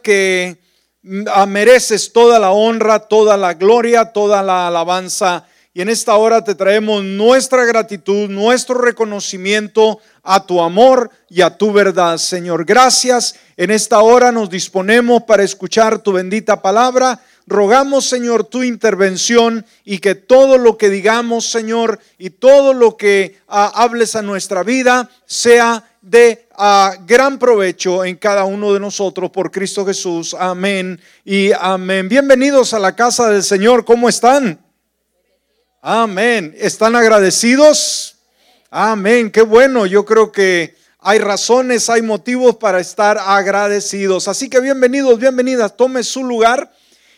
que ah, mereces toda la honra, toda la gloria, toda la alabanza. Y en esta hora te traemos nuestra gratitud, nuestro reconocimiento a tu amor y a tu verdad, Señor. Gracias. En esta hora nos disponemos para escuchar tu bendita palabra. Rogamos, Señor, tu intervención y que todo lo que digamos, Señor, y todo lo que ah, hables a nuestra vida sea de ah, gran provecho en cada uno de nosotros por Cristo Jesús. Amén y amén. Bienvenidos a la casa del Señor. ¿Cómo están? Amén. ¿Están agradecidos? Amén. Qué bueno. Yo creo que hay razones, hay motivos para estar agradecidos. Así que bienvenidos, bienvenidas. Tome su lugar.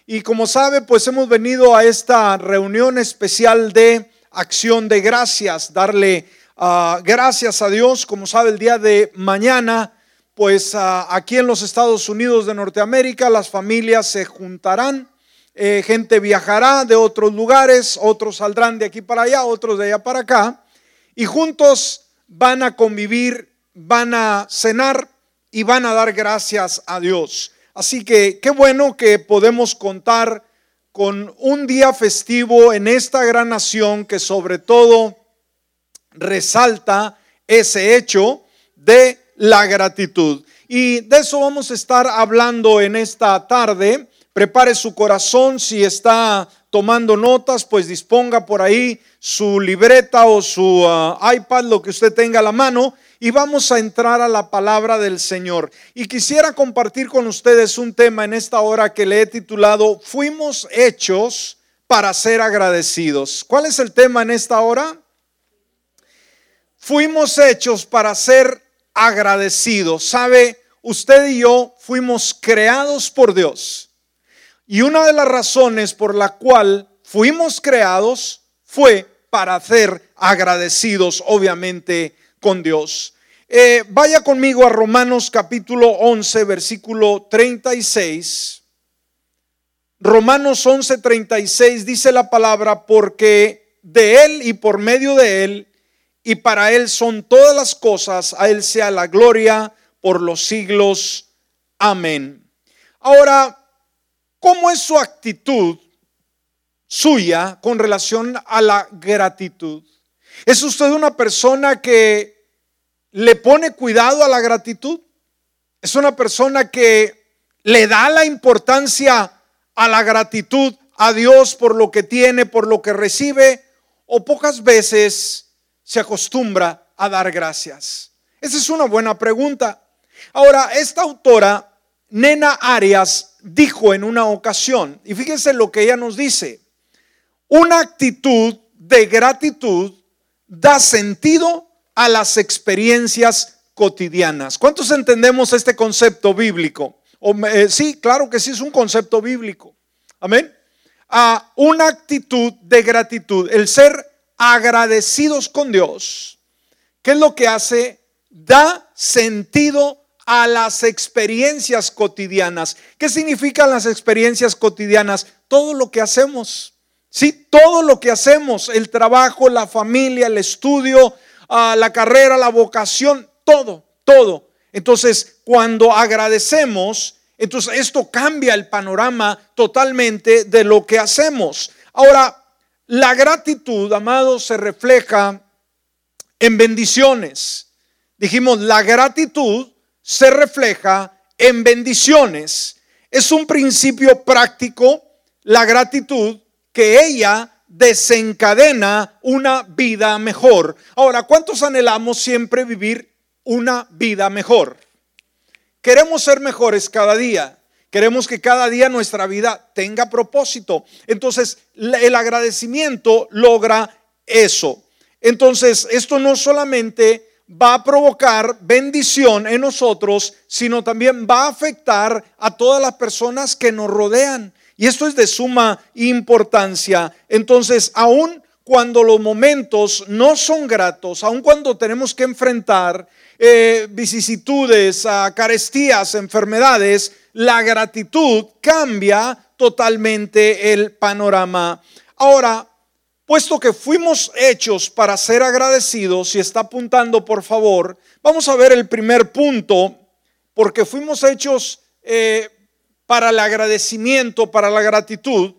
Y como sabe, pues hemos venido a esta reunión especial de acción de gracias, darle Ah, gracias a Dios, como sabe, el día de mañana, pues ah, aquí en los Estados Unidos de Norteamérica las familias se juntarán, eh, gente viajará de otros lugares, otros saldrán de aquí para allá, otros de allá para acá, y juntos van a convivir, van a cenar y van a dar gracias a Dios. Así que qué bueno que podemos contar con un día festivo en esta gran nación que sobre todo resalta ese hecho de la gratitud. Y de eso vamos a estar hablando en esta tarde. Prepare su corazón si está tomando notas, pues disponga por ahí su libreta o su uh, iPad, lo que usted tenga a la mano, y vamos a entrar a la palabra del Señor. Y quisiera compartir con ustedes un tema en esta hora que le he titulado Fuimos hechos para ser agradecidos. ¿Cuál es el tema en esta hora? fuimos hechos para ser agradecidos. ¿Sabe? Usted y yo fuimos creados por Dios. Y una de las razones por la cual fuimos creados fue para ser agradecidos, obviamente, con Dios. Eh, vaya conmigo a Romanos capítulo 11, versículo 36. Romanos 11, 36 dice la palabra, porque de Él y por medio de Él y para Él son todas las cosas, a Él sea la gloria por los siglos. Amén. Ahora, ¿cómo es su actitud suya con relación a la gratitud? ¿Es usted una persona que le pone cuidado a la gratitud? ¿Es una persona que le da la importancia a la gratitud a Dios por lo que tiene, por lo que recibe? ¿O pocas veces se acostumbra a dar gracias? Esa es una buena pregunta. Ahora, esta autora, Nena Arias, dijo en una ocasión, y fíjense lo que ella nos dice, una actitud de gratitud da sentido a las experiencias cotidianas. ¿Cuántos entendemos este concepto bíblico? Eh, sí, claro que sí es un concepto bíblico. Amén. A una actitud de gratitud, el ser agradecidos con Dios, ¿qué es lo que hace? Da sentido a las experiencias cotidianas. ¿Qué significan las experiencias cotidianas? Todo lo que hacemos. Sí, todo lo que hacemos, el trabajo, la familia, el estudio, la carrera, la vocación, todo, todo. Entonces, cuando agradecemos, entonces esto cambia el panorama totalmente de lo que hacemos. Ahora, la gratitud, amados, se refleja en bendiciones. Dijimos, la gratitud se refleja en bendiciones. Es un principio práctico, la gratitud, que ella desencadena una vida mejor. Ahora, ¿cuántos anhelamos siempre vivir una vida mejor? Queremos ser mejores cada día. Queremos que cada día nuestra vida tenga propósito. Entonces, el agradecimiento logra eso. Entonces, esto no solamente va a provocar bendición en nosotros, sino también va a afectar a todas las personas que nos rodean. Y esto es de suma importancia. Entonces, aún cuando los momentos no son gratos, aun cuando tenemos que enfrentar eh, vicisitudes, carestías, enfermedades, la gratitud cambia totalmente el panorama. Ahora, puesto que fuimos hechos para ser agradecidos, si está apuntando por favor, vamos a ver el primer punto, porque fuimos hechos eh, para el agradecimiento, para la gratitud,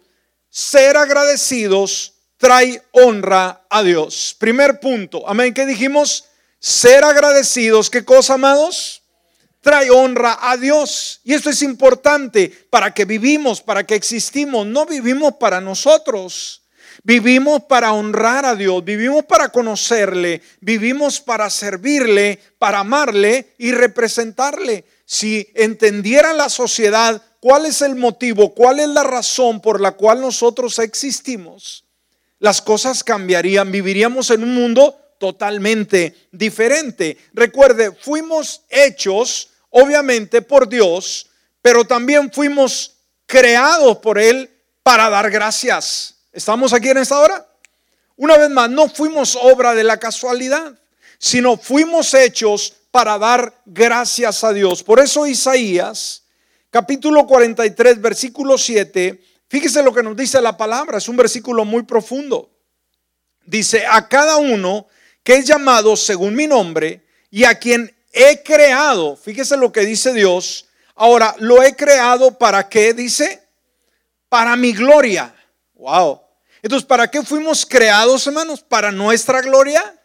ser agradecidos trae honra a Dios. Primer punto, amén, ¿qué dijimos? Ser agradecidos, ¿qué cosa, amados? Trae honra a Dios. Y esto es importante para que vivimos, para que existimos. No vivimos para nosotros. Vivimos para honrar a Dios, vivimos para conocerle, vivimos para servirle, para amarle y representarle. Si entendiera la sociedad cuál es el motivo, cuál es la razón por la cual nosotros existimos, las cosas cambiarían, viviríamos en un mundo totalmente diferente. Recuerde, fuimos hechos, obviamente, por Dios, pero también fuimos creados por Él para dar gracias. ¿Estamos aquí en esta hora? Una vez más, no fuimos obra de la casualidad, sino fuimos hechos para dar gracias a Dios. Por eso Isaías, capítulo 43, versículo 7, fíjese lo que nos dice la palabra, es un versículo muy profundo. Dice, a cada uno que es llamado según mi nombre y a quien he creado, fíjese lo que dice Dios, ahora lo he creado para qué, dice, para mi gloria. Wow. Entonces, ¿para qué fuimos creados, hermanos? ¿Para nuestra gloria?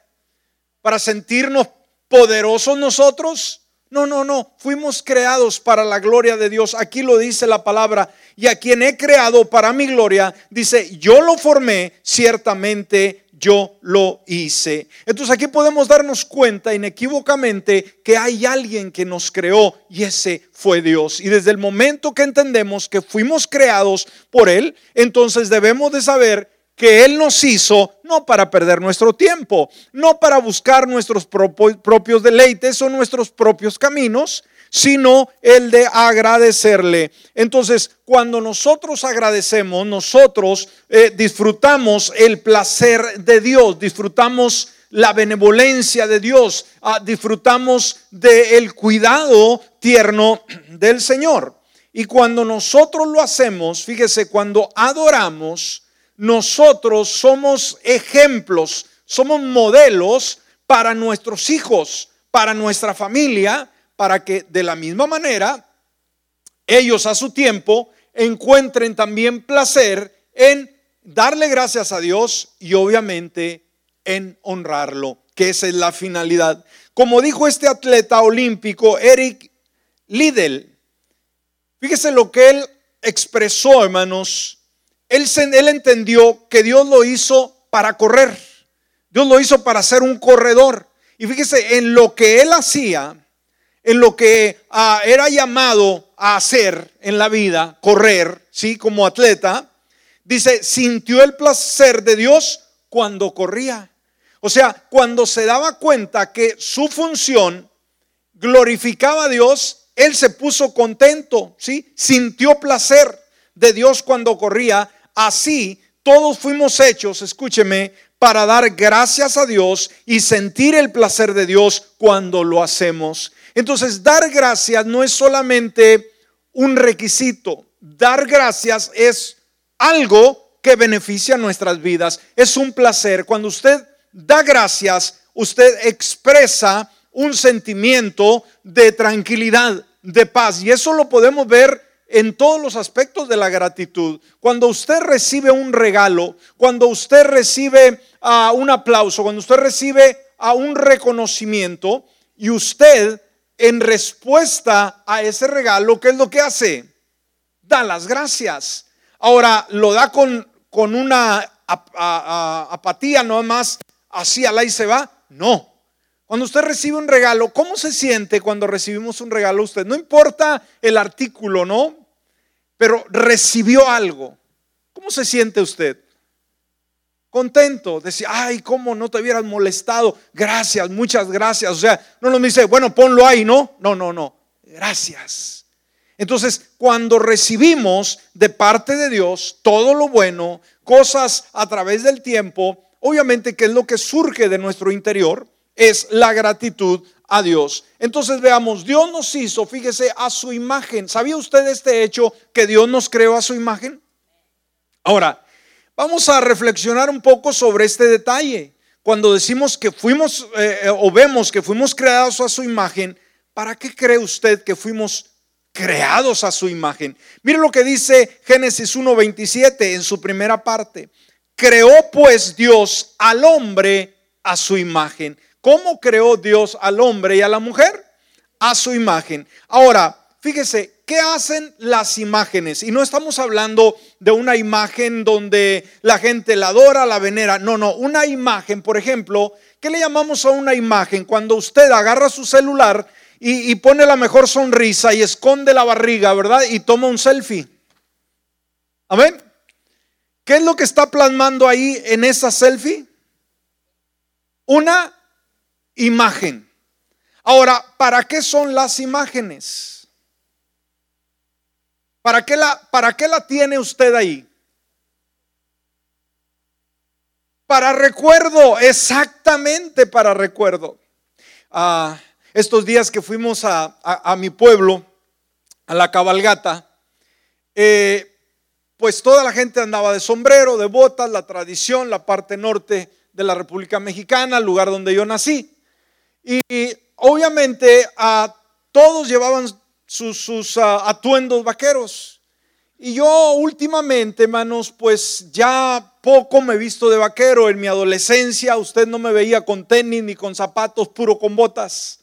¿Para sentirnos poderosos nosotros? No, no, no. Fuimos creados para la gloria de Dios. Aquí lo dice la palabra. Y a quien he creado para mi gloria, dice, yo lo formé, ciertamente yo lo hice. Entonces aquí podemos darnos cuenta inequívocamente que hay alguien que nos creó y ese fue Dios. Y desde el momento que entendemos que fuimos creados por Él, entonces debemos de saber que Él nos hizo no para perder nuestro tiempo, no para buscar nuestros propios deleites o nuestros propios caminos, sino el de agradecerle. Entonces, cuando nosotros agradecemos, nosotros eh, disfrutamos el placer de Dios, disfrutamos la benevolencia de Dios, ah, disfrutamos del cuidado tierno del Señor. Y cuando nosotros lo hacemos, fíjese, cuando adoramos, nosotros somos ejemplos, somos modelos para nuestros hijos, para nuestra familia, para que de la misma manera ellos a su tiempo encuentren también placer en darle gracias a Dios y obviamente en honrarlo, que esa es la finalidad. Como dijo este atleta olímpico, Eric Liddell, fíjese lo que él expresó, hermanos. Él, él entendió que Dios lo hizo para correr. Dios lo hizo para ser un corredor. Y fíjese, en lo que él hacía, en lo que ah, era llamado a hacer en la vida, correr, ¿sí? Como atleta, dice, sintió el placer de Dios cuando corría. O sea, cuando se daba cuenta que su función glorificaba a Dios, él se puso contento, ¿sí? Sintió placer de Dios cuando corría. Así todos fuimos hechos, escúcheme, para dar gracias a Dios y sentir el placer de Dios cuando lo hacemos. Entonces, dar gracias no es solamente un requisito, dar gracias es algo que beneficia nuestras vidas, es un placer. Cuando usted da gracias, usted expresa un sentimiento de tranquilidad, de paz, y eso lo podemos ver en todos los aspectos de la gratitud. Cuando usted recibe un regalo, cuando usted recibe uh, un aplauso, cuando usted recibe a un reconocimiento y usted en respuesta a ese regalo, ¿qué es lo que hace? Da las gracias. Ahora, ¿lo da con, con una apatía no más así a la y se va? No. Cuando usted recibe un regalo, ¿cómo se siente cuando recibimos un regalo usted? No importa el artículo, ¿no? Pero recibió algo. ¿Cómo se siente usted? contento. Decía, ay, ¿cómo no te hubieras molestado? Gracias, muchas gracias. O sea, no nos dice, bueno, ponlo ahí, ¿no? No, no, no. Gracias. Entonces, cuando recibimos de parte de Dios todo lo bueno, cosas a través del tiempo, obviamente que es lo que surge de nuestro interior, es la gratitud a Dios. Entonces veamos, Dios nos hizo, fíjese, a su imagen. ¿Sabía usted este hecho que Dios nos creó a su imagen? Ahora, Vamos a reflexionar un poco sobre este detalle. Cuando decimos que fuimos eh, eh, o vemos que fuimos creados a su imagen, ¿para qué cree usted que fuimos creados a su imagen. Mire lo que dice Génesis 1.27 en su primera parte. Creó pues Dios al hombre a su imagen. ¿Cómo creó Dios al hombre y a la mujer? A su imagen. Ahora, fíjese, ¿qué hacen las imágenes? Y no estamos hablando de una imagen donde la gente la adora, la venera. No, no, una imagen, por ejemplo, ¿qué le llamamos a una imagen? Cuando usted agarra su celular y, pone la mejor sonrisa y esconde la barriga, ¿verdad? Y toma un selfie. Amén. ¿Qué es lo que está plasmando ahí en esa selfie? Una imagen. Ahora, ¿para qué son las imágenes? ¿Para qué la, para qué la tiene usted ahí? Para recuerdo, exactamente para recuerdo. Ah, estos días que fuimos a, mi pueblo, a la cabalgata, eh, pues toda la gente andaba de sombrero, de botas, la tradición, la parte norte de la República Mexicana, el lugar donde yo nací. Y, obviamente todos llevaban sus, ah, atuendos vaqueros. Y yo últimamente, hermanos, pues ya poco me he visto de vaquero. En mi adolescencia usted no me veía con tenis ni con zapatos, puro con botas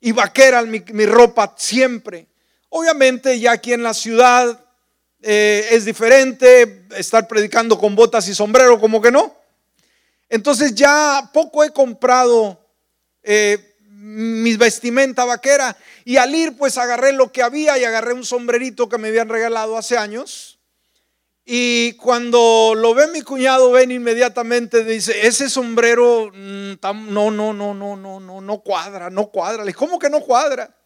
y vaquera mi, mi ropa siempre. Obviamente ya aquí en la ciudad eh, es diferente estar predicando con botas y sombrero, como que no. Entonces ya poco he comprado eh, mis vestimenta vaquera y al ir pues agarré lo que había y agarré un sombrerito que me habían regalado hace años y cuando lo ve mi cuñado, ven inmediatamente, dice, ese sombrero no, no, no, no, no, no, no cuadra, no cuadra. Le ¿cómo que no cuadra?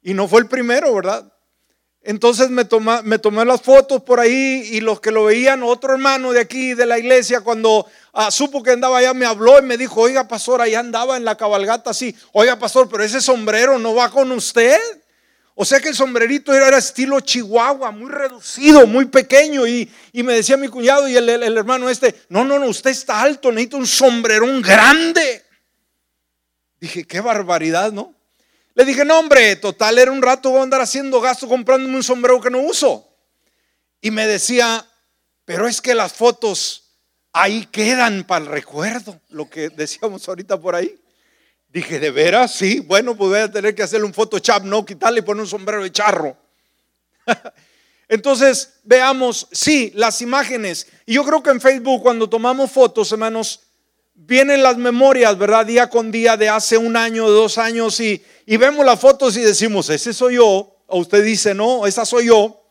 Y no fue el primero, ¿verdad? Entonces me, tomé las fotos por ahí y los que lo veían, otro hermano de aquí, de la iglesia, cuando supo que andaba allá, me habló y me dijo, oiga, pastor, allá andaba en la cabalgata así. Oiga, pastor, pero ese sombrero no va con usted. O sea que el sombrerito era, estilo chihuahua, muy reducido, muy pequeño. Y, me decía mi cuñado y el, hermano este, no, no, no, usted está alto, necesita un sombrerón grande. Dije, qué barbaridad, ¿no? Le dije, no, hombre, total, era un rato voy a andar haciendo gasto comprándome un sombrero que no uso. Y me decía, pero es que las fotos ahí quedan para el recuerdo, lo que decíamos ahorita por ahí. Dije, ¿de veras? Sí, bueno, pues voy a tener que hacerle un Photoshop, ¿no? Quitarle y poner un sombrero de charro. Entonces, veamos, sí, las imágenes. Y yo creo que en Facebook, cuando tomamos fotos, hermanos, vienen las memorias, ¿verdad? Día con día de hace un año, dos años, y, y vemos las fotos y decimos, ese soy yo. O usted dice, no, esa soy yo.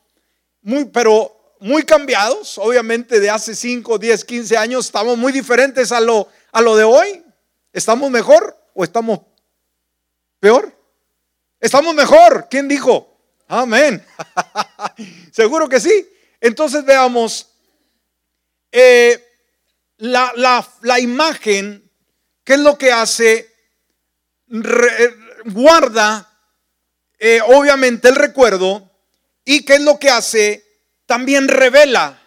Muy, pero muy cambiados, obviamente de hace 5, 10, 15 años, estamos muy diferentes a lo, a lo de hoy. ¿Estamos mejor? o estamos peor? Estamos mejor. ¿Quién dijo? Amén. Seguro que sí. Entonces veamos eh, la, la, imagen, ¿qué es lo que hace? guarda eh, obviamente el recuerdo y qué es lo que hace? También revela,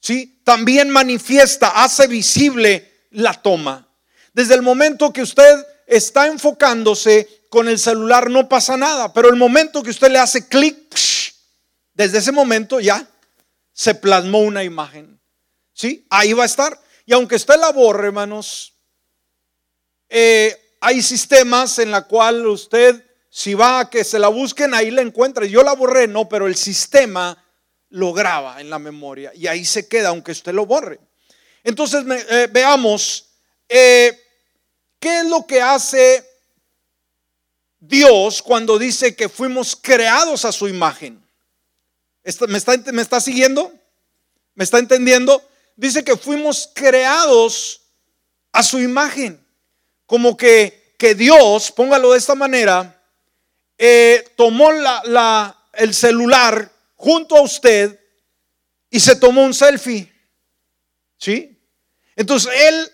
¿sí? También manifiesta, hace visible la toma. Desde el momento que usted está enfocándose con el celular no pasa nada, pero el momento que usted le hace clic, desde ese momento ya se plasmó una imagen. ¿Sí? Ahí va a estar. Y aunque usted la borre, hermanos, eh, hay sistemas en la cual usted, si va a que se la busquen, ahí la encuentra. Yo la borré, no, pero el sistema lo graba en la memoria y ahí se queda, aunque usted lo borre. Entonces, eh, veamos eh, ¿Qué es lo que hace Dios cuando dice que fuimos creados a su imagen? ¿Me está, ¿Me está siguiendo? ¿Me está entendiendo? Dice que fuimos creados a su imagen. Como que, que Dios, póngalo de esta manera, eh, tomó la, la, el celular junto a usted y se tomó un selfie. ¿Sí? Entonces Él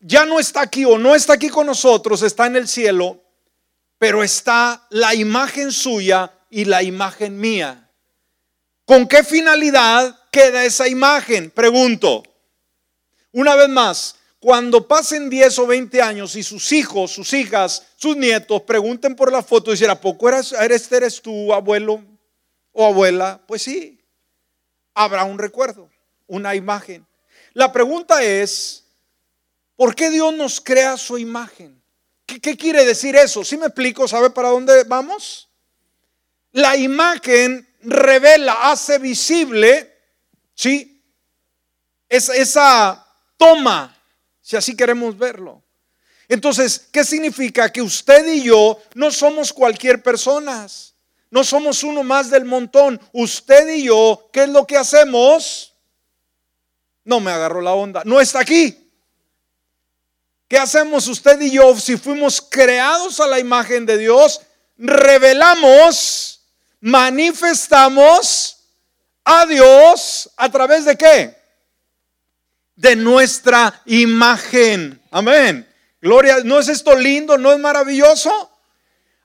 ya no está aquí o no está aquí con nosotros, está en el cielo, pero está la imagen suya y la imagen mía. ¿Con qué finalidad queda esa imagen? Pregunto. Una vez más, cuando pasen 10 o 20 años y sus hijos, sus hijas, sus nietos pregunten por la foto y dicen, ¿a poco eres, eres, eres tu abuelo o abuela? Pues sí, habrá un recuerdo, una imagen. La pregunta es, ¿por qué Dios nos crea su imagen? ¿Qué, quiere decir eso? Si me explico? ¿Sabe para dónde vamos? La imagen revela, hace visible, ¿sí? Es, esa toma, si así queremos verlo. Entonces, ¿qué significa? Que usted y yo no somos cualquier persona. No somos uno más del montón. Usted y yo, ¿qué es lo que hacemos? No me agarró la onda. No está aquí. ¿Qué hacemos usted y yo si fuimos creados a la imagen de Dios? Revelamos, manifestamos a Dios a través de qué? De nuestra imagen. Amén. Gloria, ¿no es esto lindo? ¿No es maravilloso?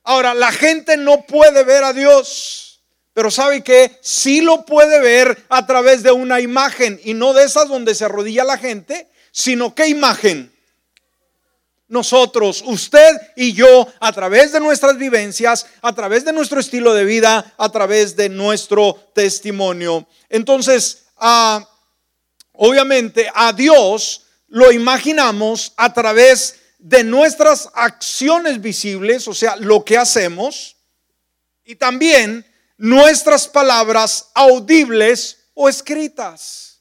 Ahora, la gente no puede ver a Dios, pero ¿sabe que Sí lo puede ver a través de una imagen y no de esas donde se arrodilla la gente, sino qué imagen? Nosotros, usted y yo, a través de nuestras vivencias, a través de nuestro estilo de vida, a través de nuestro testimonio. Entonces, obviamente a Dios lo imaginamos a través de nuestras acciones visibles, o sea, lo que hacemos, y también nuestras palabras audibles o escritas.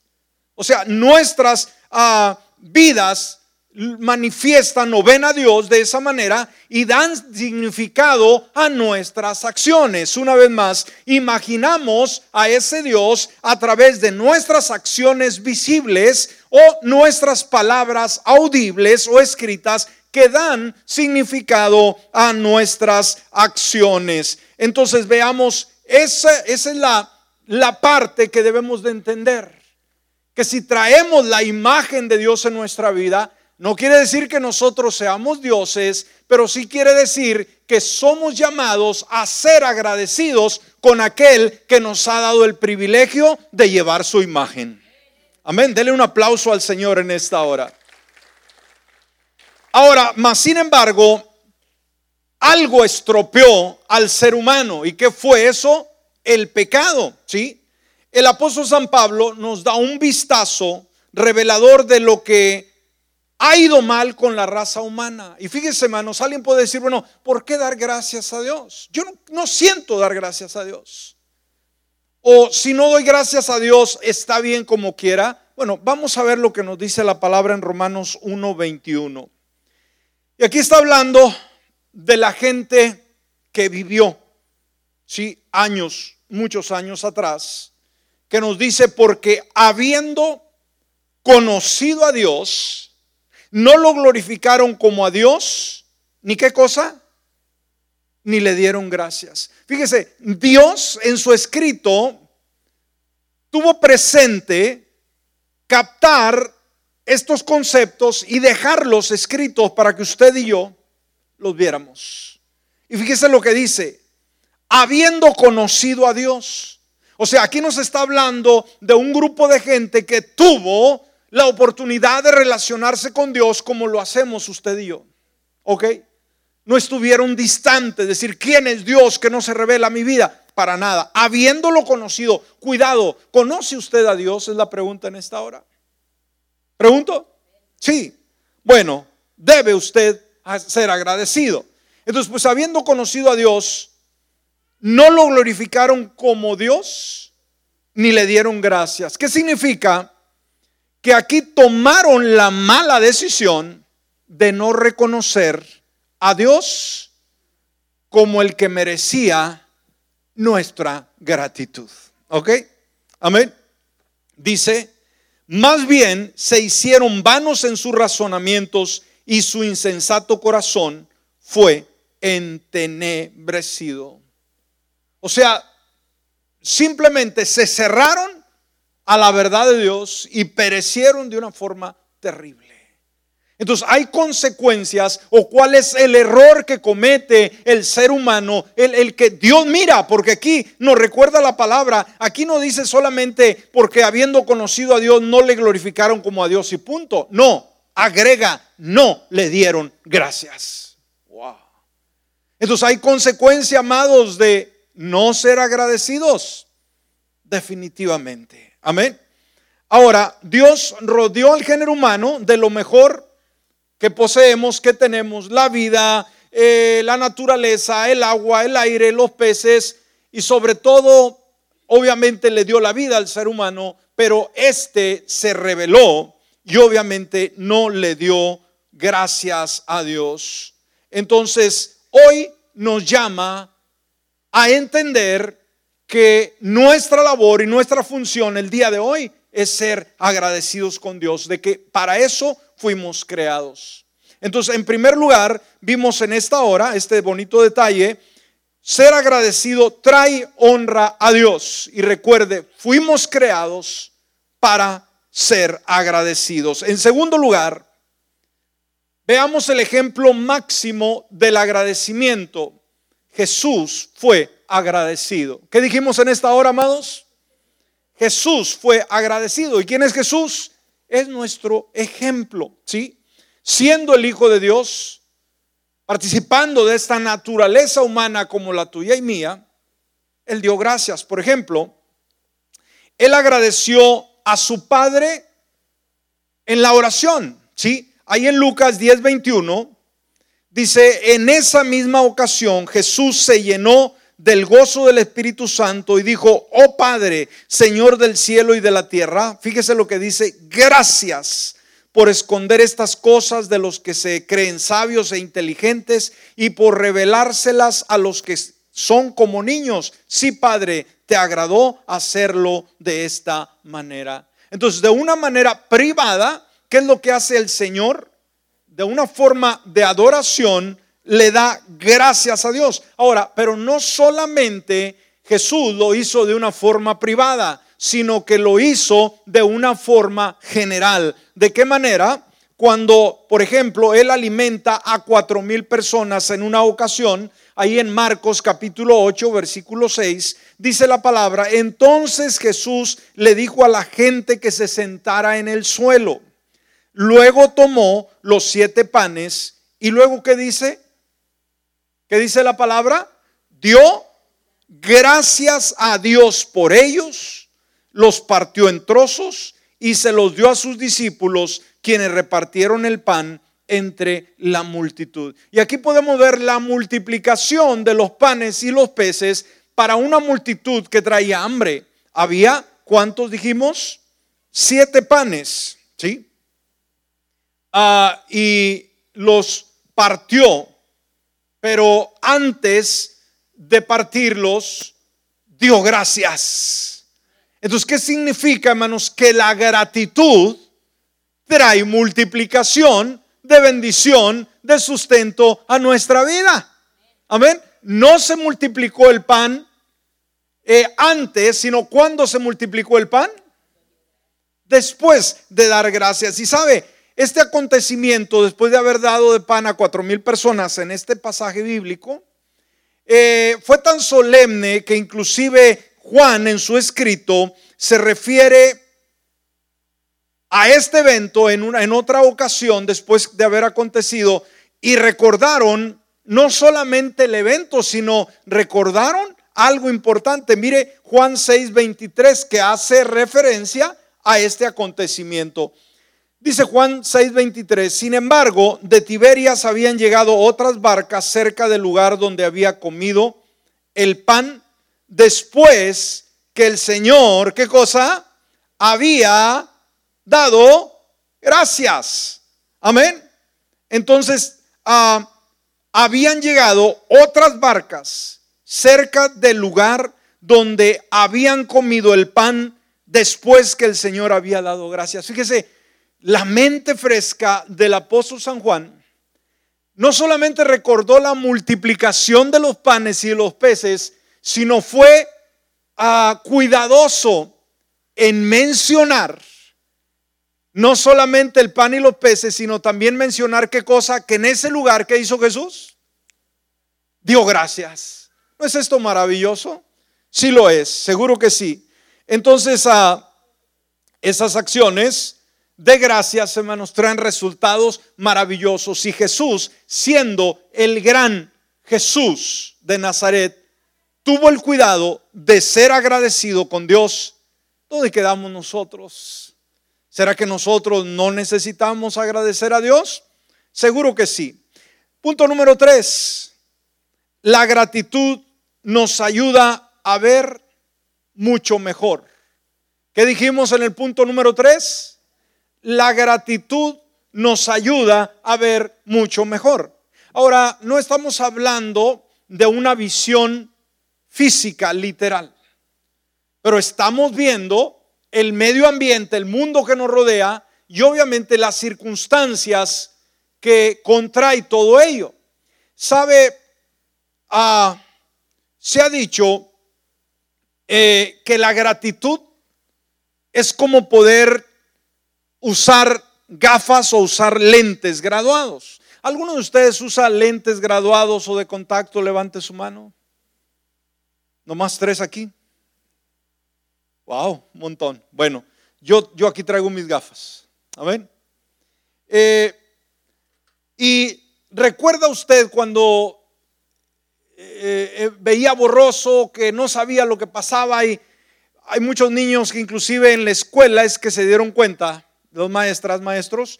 O sea, nuestras ah, vidas manifiestan o ven a Dios de esa manera y dan significado a nuestras acciones. Una vez más, imaginamos a ese Dios a través de nuestras acciones visibles o nuestras palabras audibles o escritas que dan significado a nuestras acciones. Entonces veamos, esa, esa es la, la parte que debemos de entender. Que si traemos la imagen de Dios en nuestra vida, no quiere decir que nosotros seamos dioses, pero sí quiere decir que somos llamados a ser agradecidos con aquel que nos ha dado el privilegio de llevar su imagen. Amén. Dele un aplauso al Señor en esta hora. Ahora, más sin embargo, algo estropeó al ser humano. ¿Y qué fue eso? El pecado, ¿sí? El apóstol San Pablo nos da un vistazo revelador de lo que ha ido mal con la raza humana. Y fíjese, hermanos, alguien puede decir, bueno, ¿por qué dar gracias a Dios? Yo no, siento dar gracias a Dios. O si no doy gracias a Dios, está bien como quiera. Bueno, vamos a ver lo que nos dice la palabra en Romanos 1:21. Y aquí está hablando de la gente que vivió, sí, años, muchos años atrás, que nos dice, porque habiendo conocido a Dios, no lo glorificaron como a Dios, ni qué cosa, ni le dieron gracias. Fíjese, Dios en su escrito tuvo presente captar estos conceptos y dejarlos escritos para que usted y yo los viéramos. Y fíjese lo que dice, habiendo conocido a Dios. O sea, aquí nos está hablando de un grupo de gente que tuvo la oportunidad de relacionarse con Dios como lo hacemos usted y yo. ¿Ok? No estuvieron distantes, decir, ¿quién es Dios que no se revela a mi vida? Para nada. Habiéndolo conocido, cuidado, ¿conoce usted a Dios? Es la pregunta en esta hora. ¿Pregunto? Sí. Bueno, debe usted ser agradecido. Entonces, pues habiendo conocido a Dios, no lo glorificaron como Dios, ni le dieron gracias. ¿Qué significa? Que aquí tomaron la mala decisión de no reconocer a Dios como el que merecía nuestra gratitud. ¿Ok? Amén. Dice, más bien se hicieron vanos en sus razonamientos y su insensato corazón fue entenebrecido. O sea, simplemente se cerraron a la verdad de Dios y perecieron de una forma terrible. Entonces hay consecuencias o cuál es el error que comete el ser humano, el, que Dios mira, porque aquí nos recuerda la palabra, aquí no dice solamente porque habiendo conocido a Dios no le glorificaron como a Dios y punto. No, agrega, no le dieron gracias. Wow. Entonces hay consecuencia, amados, de no ser agradecidos. Definitivamente. Amén. Ahora, Dios rodeó al género humano de lo mejor que poseemos, que tenemos, la vida, eh, la naturaleza, el agua, el aire, los peces y sobre todo, obviamente le dio la vida al ser humano, pero este se reveló y obviamente no le dio gracias a Dios. Entonces, hoy nos llama a entender que nuestra labor y nuestra función el día de hoy es ser agradecidos con Dios, de que para eso fuimos creados. Entonces, en primer lugar, vimos en esta hora este bonito detalle, ser agradecido trae honra a Dios. Y recuerde, fuimos creados para ser agradecidos. En segundo lugar, veamos el ejemplo máximo del agradecimiento. Jesús fue agradecido. ¿Qué dijimos en esta hora, amados? Jesús fue agradecido. ¿Y quién es Jesús? Es nuestro ejemplo, ¿sí? Siendo el Hijo de Dios, participando de esta naturaleza humana como la tuya y mía, Él dio gracias. Por ejemplo, Él agradeció a su Padre en la oración, ¿sí? Ahí en Lucas 10:21 dice, en esa misma ocasión Jesús se llenó del gozo del Espíritu Santo y dijo, oh Padre, Señor del cielo y de la tierra, fíjese lo que dice, gracias por esconder estas cosas de los que se creen sabios e inteligentes y por revelárselas a los que son como niños. Sí, Padre, te agradó hacerlo de esta manera. Entonces, de una manera privada, ¿qué es lo que hace el Señor? De una forma de adoración, le da gracias a Dios. Ahora, pero no solamente Jesús lo hizo de una forma privada, sino que lo hizo de una forma general. ¿De qué manera? Cuando, por ejemplo, él alimenta a cuatro mil personas en una ocasión, ahí en Marcos capítulo 8, versículo 6, dice la palabra, entonces Jesús le dijo a la gente que se sentara en el suelo. Luego tomó los siete panes y luego, ¿qué dice? ¿Qué dice la palabra? Dio gracias a Dios por ellos, los partió en trozos y se los dio a sus discípulos, quienes repartieron el pan entre la multitud. Y aquí podemos ver la multiplicación de los panes y los peces para una multitud que traía hambre. Había, ¿cuántos dijimos? Siete panes, ¿sí? Ah, y los partió pero antes de partirlos, dio gracias. Entonces, ¿qué significa, hermanos? Que la gratitud trae multiplicación de bendición, de sustento a nuestra vida. Amén. No se multiplicó el pan eh, antes, sino cuando se multiplicó el pan. Después de dar gracias. Y sabe, este acontecimiento, después de haber dado de pan a cuatro mil personas en este pasaje bíblico, eh, fue tan solemne que inclusive Juan en su escrito se refiere a este evento en, una, en otra ocasión después de haber acontecido y recordaron no solamente el evento, sino recordaron algo importante. Mire Juan 6:23 que hace referencia a este acontecimiento. Dice Juan 6:23, sin embargo, de Tiberias habían llegado otras barcas cerca del lugar donde había comido el pan después que el Señor, ¿qué cosa? Había dado gracias. Amén. Entonces, ah, habían llegado otras barcas cerca del lugar donde habían comido el pan después que el Señor había dado gracias. Fíjese, la mente fresca del apóstol San Juan no solamente recordó la multiplicación de los panes y de los peces, sino fue ah, cuidadoso en mencionar no solamente el pan y los peces, sino también mencionar qué cosa, que en ese lugar que hizo Jesús, dio gracias. ¿No es esto maravilloso? Sí lo es, seguro que sí. Entonces, ah, esas acciones de gracias, hermanos, traen resultados maravillosos. Y Jesús, siendo el gran Jesús de Nazaret, tuvo el cuidado de ser agradecido con Dios. ¿Dónde quedamos nosotros? ¿Será que nosotros no necesitamos agradecer a Dios? Seguro que sí. Punto número tres. La gratitud nos ayuda a ver mucho mejor. ¿Qué dijimos en el punto número tres? La gratitud nos ayuda a ver mucho mejor. Ahora, no estamos hablando de una visión física, literal, pero estamos viendo el medio ambiente, el mundo que nos rodea y obviamente las circunstancias que contrae todo ello. Sabe, ah, se ha dicho eh, que la gratitud es como poder usar gafas o usar lentes graduados. ¿Alguno de ustedes usa lentes graduados o de contacto? Levante su mano. Nomás tres aquí. Wow, un montón. Bueno, yo, yo aquí traigo mis gafas. Amén. Eh, y recuerda usted cuando eh, eh, veía borroso, que no sabía lo que pasaba y hay muchos niños que inclusive en la escuela es que se dieron cuenta, los maestras, maestros,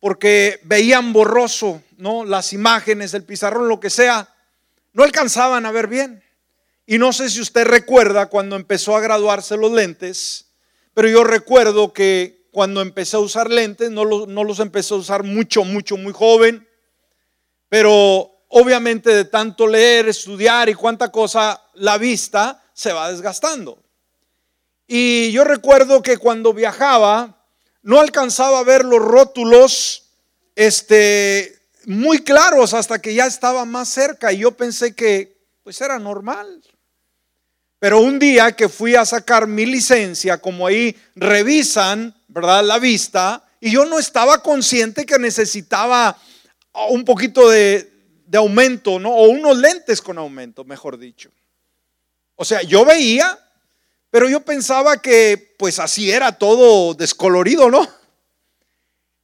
porque veían borroso, ¿no? Las imágenes, el pizarrón, lo que sea, no alcanzaban a ver bien. Y no sé si usted recuerda cuando empezó a graduarse los lentes, pero yo recuerdo que cuando empecé a usar lentes, no los, no los empecé a usar mucho, mucho, muy joven, pero obviamente de tanto leer, estudiar y cuánta cosa, la vista se va desgastando. Y yo recuerdo que cuando viajaba, no alcanzaba a ver los rótulos este, muy claros hasta que ya estaba más cerca y yo pensé que pues era normal. Pero un día que fui a sacar mi licencia, como ahí revisan, ¿verdad? La vista, y yo no estaba consciente que necesitaba un poquito de, aumento, ¿no? O unos lentes con aumento, mejor dicho. O sea, yo veía, pero yo pensaba que pues así era todo descolorido, ¿no?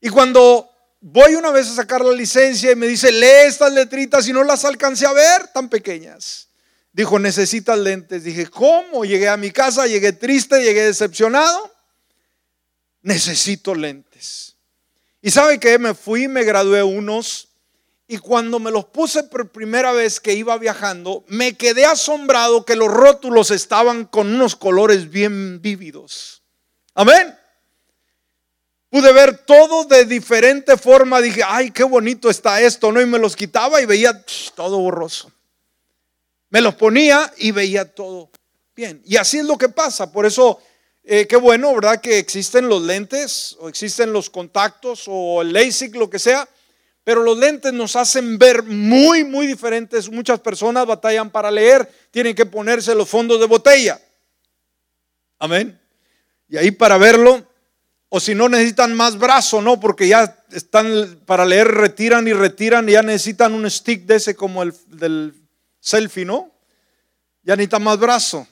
Y cuando voy una vez a sacar la licencia y me dice, lee estas letritas y no las alcancé a ver, tan pequeñas. Dijo, necesitas lentes. Dije, ¿cómo? Llegué a mi casa, llegué triste, llegué decepcionado. Necesito lentes. Y sabe que me fui, me gradué unos y cuando me los puse por primera vez que iba viajando, me quedé asombrado que los rótulos estaban con unos colores bien vívidos. Amén. Pude ver todo de diferente forma. Dije, ay, qué bonito está esto, ¿no? Y me los quitaba y veía todo borroso. Me los ponía y veía todo bien. Y así es lo que pasa. Por eso, eh, qué bueno, ¿verdad? Que existen los lentes o existen los contactos o el LASIK, lo que sea. Pero los lentes nos hacen ver muy, muy diferentes. Muchas personas batallan para leer, tienen que ponerse los fondos de botella. Amén. Y ahí para verlo, o si no necesitan más brazo, ¿no? Porque ya están para leer, retiran y retiran y ya necesitan un stick de ese como el del selfie, ¿no? Ya necesita más brazo.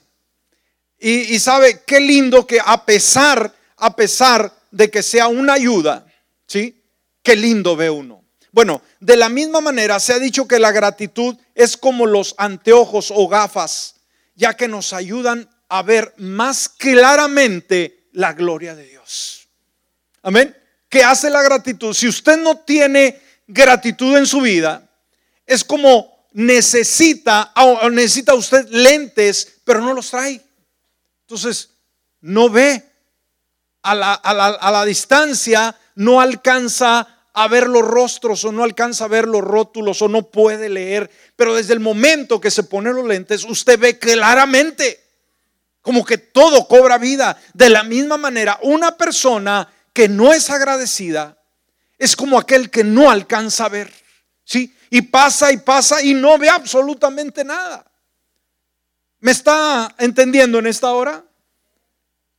Y, sabe qué lindo que a pesar, a pesar de que sea una ayuda, ¿sí? Qué lindo ve uno. Bueno, de la misma manera se ha dicho que la gratitud es como los anteojos o gafas, ya que nos ayudan a ver más claramente la gloria de Dios. Amén. ¿Qué hace la gratitud? Si usted no tiene gratitud en su vida, es como necesita, o necesita usted lentes, pero no los trae. Entonces, no ve a la, a la, distancia, no alcanza a ver los rostros o no alcanza a ver los rótulos o no puede leer, pero desde el momento que se pone los lentes, usted ve claramente, como que todo cobra vida. De la misma manera, una persona que no es agradecida es como aquel que no alcanza a ver, ¿sí? y pasa y pasa y no ve absolutamente nada. ¿Me está entendiendo en esta hora?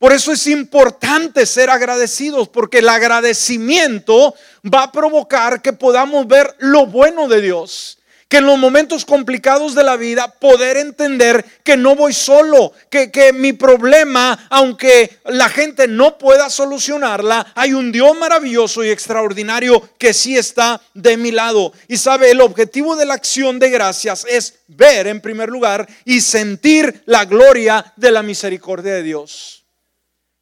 Por eso es importante ser agradecidos, porque el agradecimiento va a provocar que podamos ver lo bueno de Dios, que en los momentos complicados de la vida poder entender que no voy solo, que, que mi problema, aunque la gente no pueda solucionarla, hay un Dios maravilloso y extraordinario que sí está de mi lado. Y sabe, el objetivo de la acción de gracias es ver en primer lugar y sentir la gloria de la misericordia de Dios.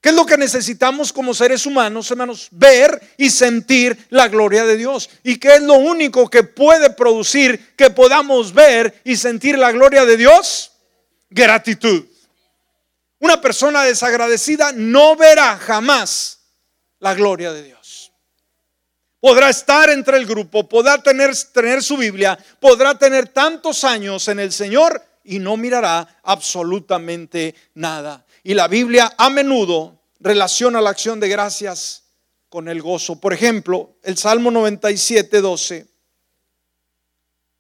¿Qué es lo que necesitamos como seres humanos, hermanos? Ver y sentir la gloria de Dios. ¿Y qué es lo único que puede producir que podamos ver y sentir la gloria de Dios? Gratitud. Una persona desagradecida no verá jamás la gloria de Dios. Podrá estar entre el grupo, podrá tener, tener su Biblia, podrá tener tantos años en el Señor y no mirará absolutamente nada. Y la Biblia a menudo relaciona la acción de gracias con el gozo. Por ejemplo, el Salmo 97, 12.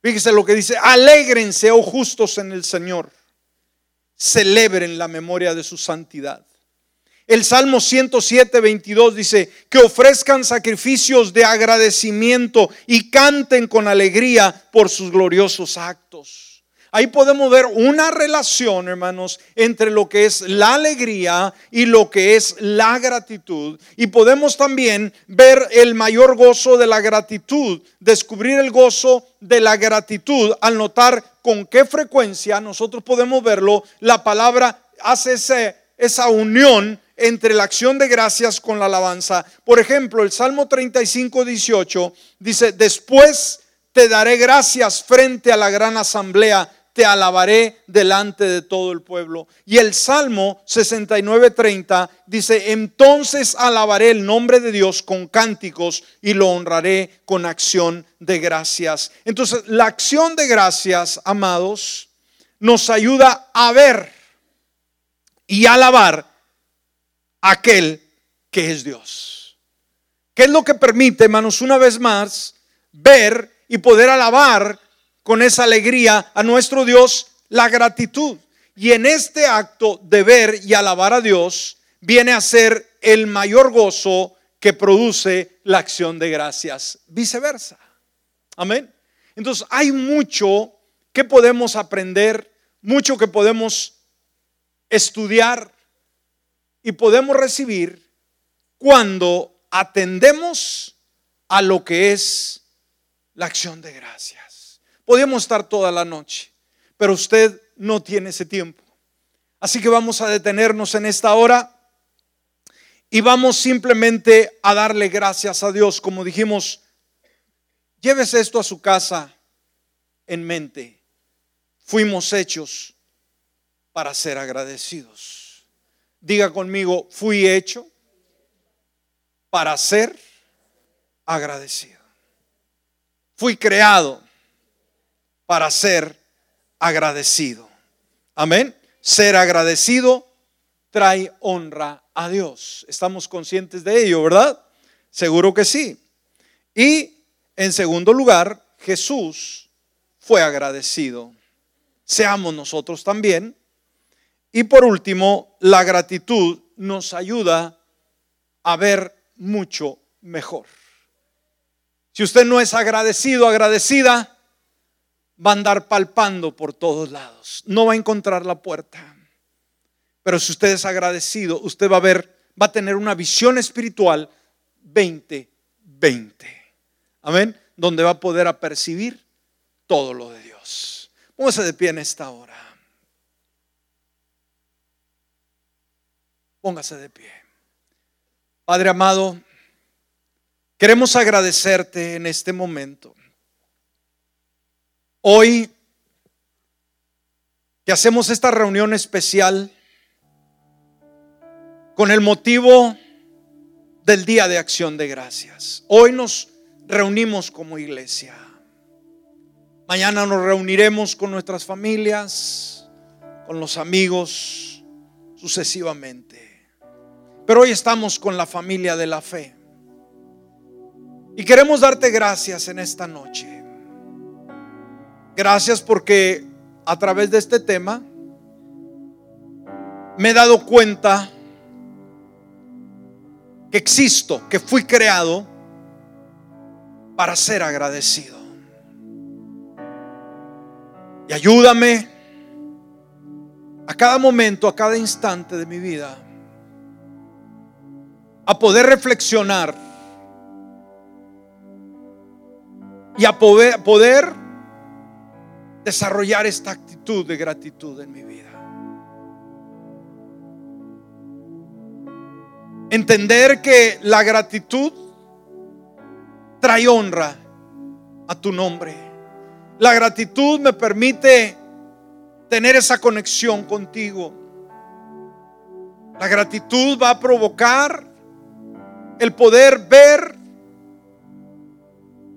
Fíjese lo que dice, alégrense, oh justos en el Señor, celebren la memoria de su santidad. El Salmo 107, 22 dice, que ofrezcan sacrificios de agradecimiento y canten con alegría por sus gloriosos actos. Ahí podemos ver una relación, hermanos, entre lo que es la alegría y lo que es la gratitud. Y podemos también ver el mayor gozo de la gratitud, descubrir el gozo de la gratitud al notar con qué frecuencia nosotros podemos verlo. La palabra hace esa unión entre la acción de gracias con la alabanza. Por ejemplo, el Salmo 35, 18 dice, después te daré gracias frente a la gran asamblea te alabaré delante de todo el pueblo. Y el Salmo 69:30 dice, entonces alabaré el nombre de Dios con cánticos y lo honraré con acción de gracias. Entonces, la acción de gracias, amados, nos ayuda a ver y alabar a aquel que es Dios. ¿Qué es lo que permite, hermanos, una vez más, ver y poder alabar con esa alegría a nuestro Dios la gratitud. Y en este acto de ver y alabar a Dios viene a ser el mayor gozo que produce la acción de gracias. Viceversa. Amén. Entonces hay mucho que podemos aprender, mucho que podemos estudiar y podemos recibir cuando atendemos a lo que es la acción de gracias. Podríamos estar toda la noche, pero usted no tiene ese tiempo. Así que vamos a detenernos en esta hora y vamos simplemente a darle gracias a Dios. Como dijimos, llévese esto a su casa en mente. Fuimos hechos para ser agradecidos. Diga conmigo, fui hecho para ser agradecido. Fui creado para ser agradecido. Amén. Ser agradecido trae honra a Dios. Estamos conscientes de ello, ¿verdad? Seguro que sí. Y en segundo lugar, Jesús fue agradecido. Seamos nosotros también. Y por último, la gratitud nos ayuda a ver mucho mejor. Si usted no es agradecido, agradecida, va a andar palpando por todos lados. No va a encontrar la puerta. Pero si usted es agradecido, usted va a ver, va a tener una visión espiritual 20-20. Amén. Donde va a poder apercibir todo lo de Dios. Póngase de pie en esta hora. Póngase de pie. Padre amado, queremos agradecerte en este momento. Hoy que hacemos esta reunión especial con el motivo del Día de Acción de Gracias. Hoy nos reunimos como iglesia. Mañana nos reuniremos con nuestras familias, con los amigos, sucesivamente. Pero hoy estamos con la familia de la fe. Y queremos darte gracias en esta noche. Gracias porque a través de este tema me he dado cuenta que existo, que fui creado para ser agradecido. Y ayúdame a cada momento, a cada instante de mi vida, a poder reflexionar y a poder, poder desarrollar esta actitud de gratitud en mi vida. Entender que la gratitud trae honra a tu nombre. La gratitud me permite tener esa conexión contigo. La gratitud va a provocar el poder ver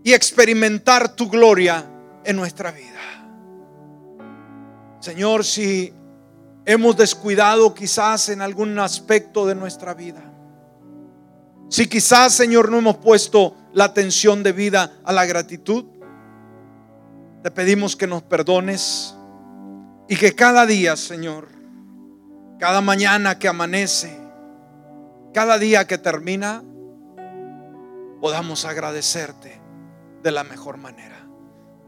y experimentar tu gloria en nuestra vida. Señor, si hemos descuidado quizás en algún aspecto de nuestra vida, si quizás, Señor, no hemos puesto la atención debida a la gratitud, te pedimos que nos perdones y que cada día, Señor, cada mañana que amanece, cada día que termina, podamos agradecerte de la mejor manera.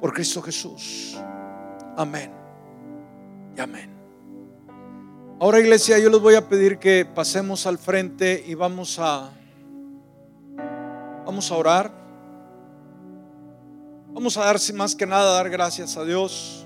Por Cristo Jesús. Amén. Amén. Ahora iglesia, yo les voy a pedir que pasemos al frente y vamos a vamos a orar. Vamos a dar más que nada dar gracias a Dios.